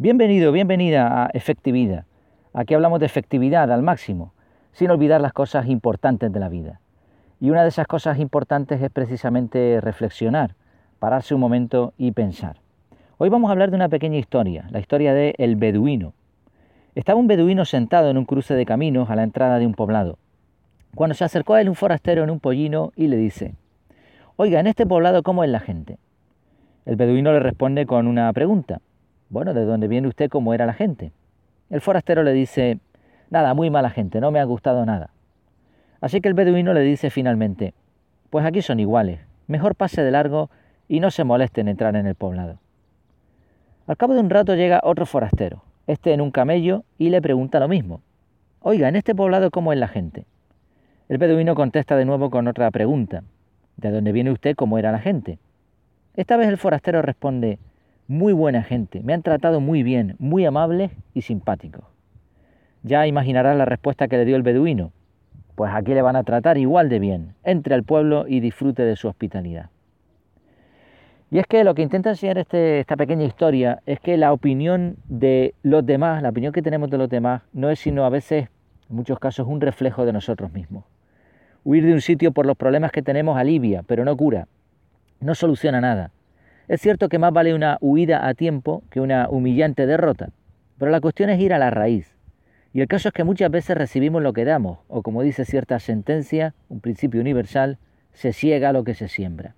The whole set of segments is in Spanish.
Bienvenido, bienvenida a Efectividad. Aquí hablamos de efectividad al máximo, sin olvidar las cosas importantes de la vida. Y una de esas cosas importantes es precisamente reflexionar, pararse un momento y pensar. Hoy vamos a hablar de una pequeña historia, la historia de El Beduino. Estaba un beduino sentado en un cruce de caminos a la entrada de un poblado. Cuando se acercó a él un forastero en un pollino y le dice, Oiga, en este poblado, ¿cómo es la gente? El beduino le responde con una pregunta. Bueno, ¿de dónde viene usted? ¿Cómo era la gente? El forastero le dice, nada, muy mala gente, no me ha gustado nada. Así que el beduino le dice finalmente, pues aquí son iguales, mejor pase de largo y no se moleste en entrar en el poblado. Al cabo de un rato llega otro forastero, este en un camello, y le pregunta lo mismo. Oiga, ¿en este poblado cómo es la gente? El beduino contesta de nuevo con otra pregunta. ¿De dónde viene usted? ¿Cómo era la gente? Esta vez el forastero responde, muy buena gente, me han tratado muy bien, muy amables y simpáticos. Ya imaginarás la respuesta que le dio el beduino. Pues aquí le van a tratar igual de bien. Entre al pueblo y disfrute de su hospitalidad. Y es que lo que intenta enseñar este, esta pequeña historia es que la opinión de los demás, la opinión que tenemos de los demás, no es sino a veces, en muchos casos, un reflejo de nosotros mismos. Huir de un sitio por los problemas que tenemos alivia, pero no cura, no soluciona nada. Es cierto que más vale una huida a tiempo que una humillante derrota, pero la cuestión es ir a la raíz. Y el caso es que muchas veces recibimos lo que damos, o como dice cierta sentencia, un principio universal, se ciega lo que se siembra.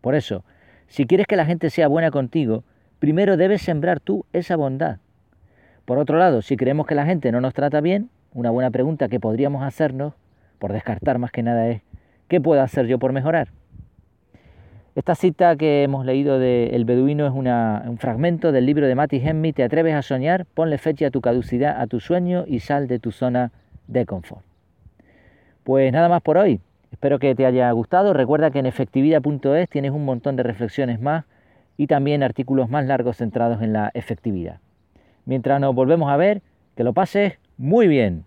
Por eso, si quieres que la gente sea buena contigo, primero debes sembrar tú esa bondad. Por otro lado, si creemos que la gente no nos trata bien, una buena pregunta que podríamos hacernos, por descartar más que nada, es ¿qué puedo hacer yo por mejorar? Esta cita que hemos leído de El Beduino es un fragmento del libro de Matty Hemmy, Te atreves a soñar, ponle fecha a tu caducidad, a tu sueño y sal de tu zona de confort. Pues nada más por hoy. Espero que te haya gustado. Recuerda que en efectividad.es tienes un montón de reflexiones más y también artículos más largos centrados en la efectividad. Mientras nos volvemos a ver, que lo pases muy bien.